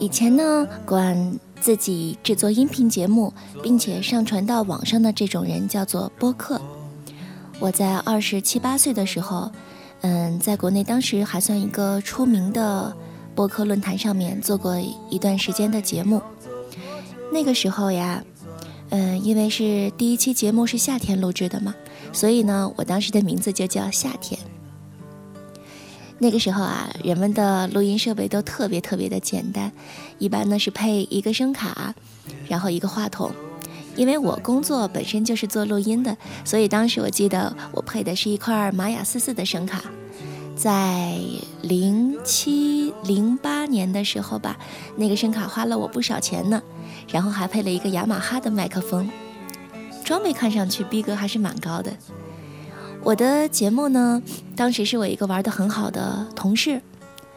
以前呢，管自己制作音频节目，并且上传到网上的这种人叫做播客。我在二十七八岁的时候，嗯，在国内当时还算一个出名的播客论坛上面做过一段时间的节目。那个时候呀，嗯，因为是第一期节目是夏天录制的嘛，所以呢，我当时的名字就叫夏天。那个时候啊，人们的录音设备都特别特别的简单，一般呢是配一个声卡，然后一个话筒。因为我工作本身就是做录音的，所以当时我记得我配的是一块玛雅四四的声卡，在零七零八年的时候吧，那个声卡花了我不少钱呢，然后还配了一个雅马哈的麦克风，装备看上去逼格还是蛮高的。我的节目呢，当时是我一个玩的很好的同事，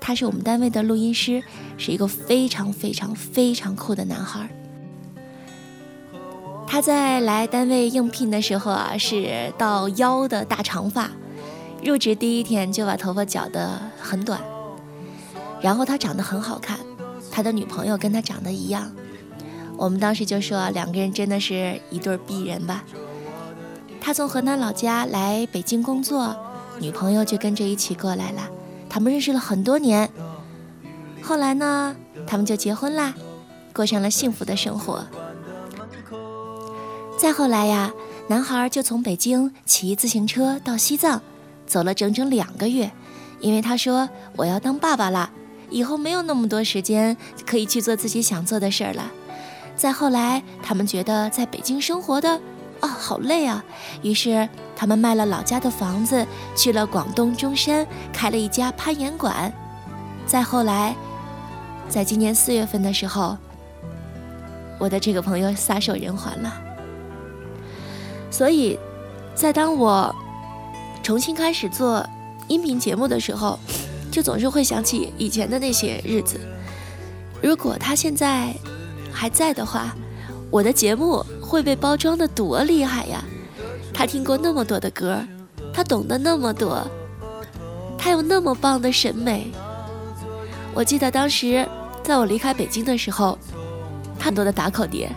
他是我们单位的录音师，是一个非常非常非常酷的男孩。他在来单位应聘的时候啊，是到腰的大长发，入职第一天就把头发绞得很短，然后他长得很好看，他的女朋友跟他长得一样，我们当时就说两个人真的是一对璧人吧。他从河南老家来北京工作，女朋友就跟着一起过来了。他们认识了很多年，后来呢，他们就结婚啦，过上了幸福的生活。再后来呀，男孩就从北京骑自行车到西藏，走了整整两个月，因为他说我要当爸爸了，以后没有那么多时间可以去做自己想做的事儿了。再后来，他们觉得在北京生活的。啊，好累啊！于是他们卖了老家的房子，去了广东中山，开了一家攀岩馆。再后来，在今年四月份的时候，我的这个朋友撒手人寰了。所以，在当我重新开始做音频节目的时候，就总是会想起以前的那些日子。如果他现在还在的话，我的节目。会被包装的多厉害呀！他听过那么多的歌，他懂得那么多，他有那么棒的审美。我记得当时在我离开北京的时候，很多的打口碟，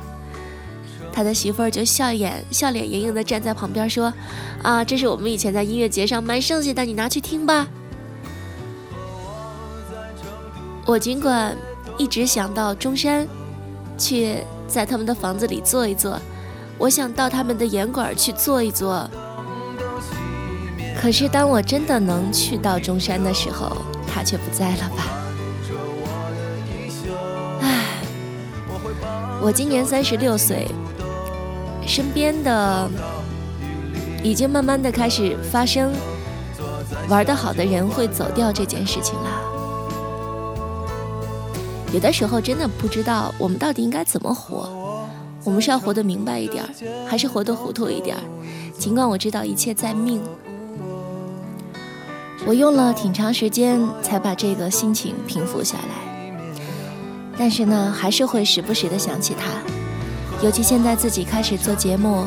他的媳妇儿就笑眼笑脸盈盈的站在旁边说：“啊，这是我们以前在音乐节上卖剩下的，你拿去听吧。”我尽管一直想到中山，去。在他们的房子里坐一坐，我想到他们的严馆去坐一坐。可是当我真的能去到中山的时候，他却不在了吧？唉，我今年三十六岁，身边的已经慢慢的开始发生玩得好的人会走掉这件事情了。有的时候真的不知道我们到底应该怎么活，我们是要活得明白一点儿，还是活得糊涂一点儿？尽管我知道一切在命，我用了挺长时间才把这个心情平复下来，但是呢，还是会时不时的想起他，尤其现在自己开始做节目，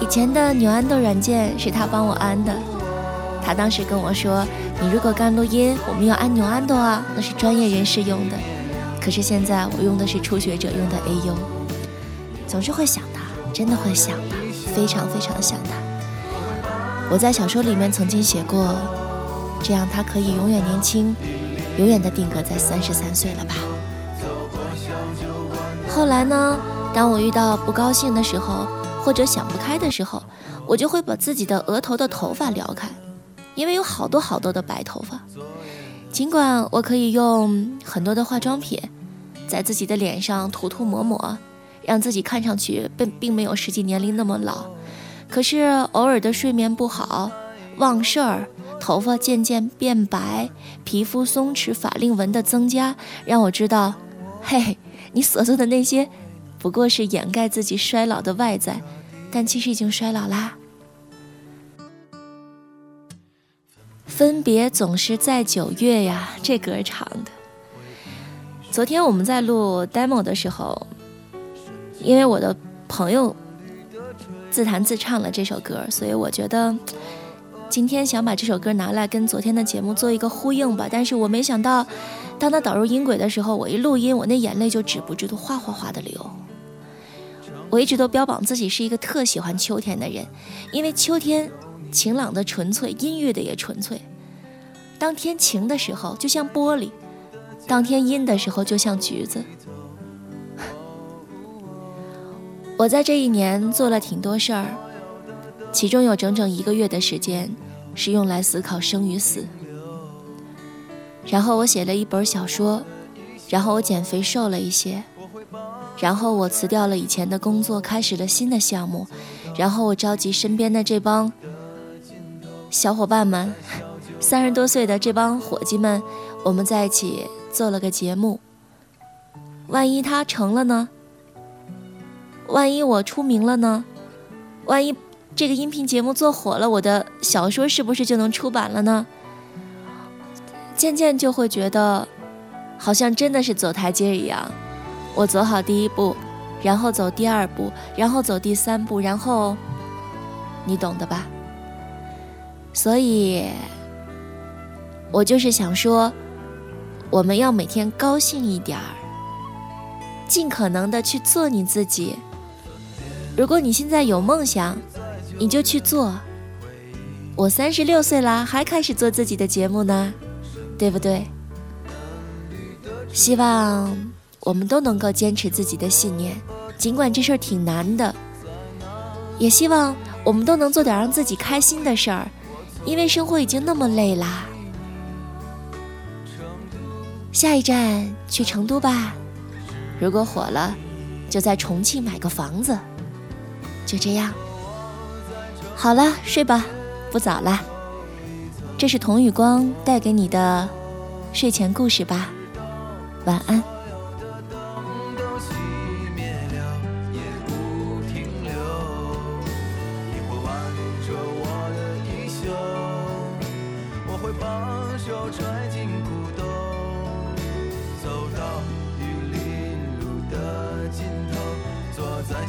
以前的牛安豆软件是他帮我安的，他当时跟我说。你如果干录音，我们要按钮安的啊，那是专业人士用的。可是现在我用的是初学者用的 AU，总是会想他，真的会想他，非常非常想他。我在小说里面曾经写过，这样他可以永远年轻，永远的定格在三十三岁了吧。后来呢，当我遇到不高兴的时候，或者想不开的时候，我就会把自己的额头的头发撩开。因为有好多好多的白头发，尽管我可以用很多的化妆品，在自己的脸上涂涂抹抹，让自己看上去并并没有实际年龄那么老，可是偶尔的睡眠不好、忘事儿、头发渐渐变白、皮肤松弛、法令纹的增加，让我知道，嘿，你所做的那些，不过是掩盖自己衰老的外在，但其实已经衰老啦。分别总是在九月呀，这歌唱的。昨天我们在录 demo 的时候，因为我的朋友自弹自唱了这首歌，所以我觉得今天想把这首歌拿来跟昨天的节目做一个呼应吧。但是我没想到，当他导入音轨的时候，我一录音，我那眼泪就止不住的哗哗哗的流。我一直都标榜自己是一个特喜欢秋天的人，因为秋天晴朗的纯粹，阴郁的也纯粹。当天晴的时候，就像玻璃；当天阴的时候，就像橘子。我在这一年做了挺多事儿，其中有整整一个月的时间是用来思考生与死。然后我写了一本小说，然后我减肥瘦了一些，然后我辞掉了以前的工作，开始了新的项目，然后我召集身边的这帮小伙伴们，三十多岁的这帮伙计们，我们在一起做了个节目。万一他成了呢？万一我出名了呢？万一这个音频节目做火了，我的小说是不是就能出版了呢？渐渐就会觉得，好像真的是走台阶一样，我走好第一步，然后走第二步，然后走第三步，然后，你懂的吧？所以，我就是想说，我们要每天高兴一点儿，尽可能的去做你自己。如果你现在有梦想，你就去做。我三十六岁啦，还开始做自己的节目呢。对不对？希望我们都能够坚持自己的信念，尽管这事儿挺难的。也希望我们都能做点让自己开心的事儿，因为生活已经那么累啦。下一站去成都吧，如果火了，就在重庆买个房子。就这样，好了，睡吧，不早了。这是童宇光带给你的睡前故事吧，晚安。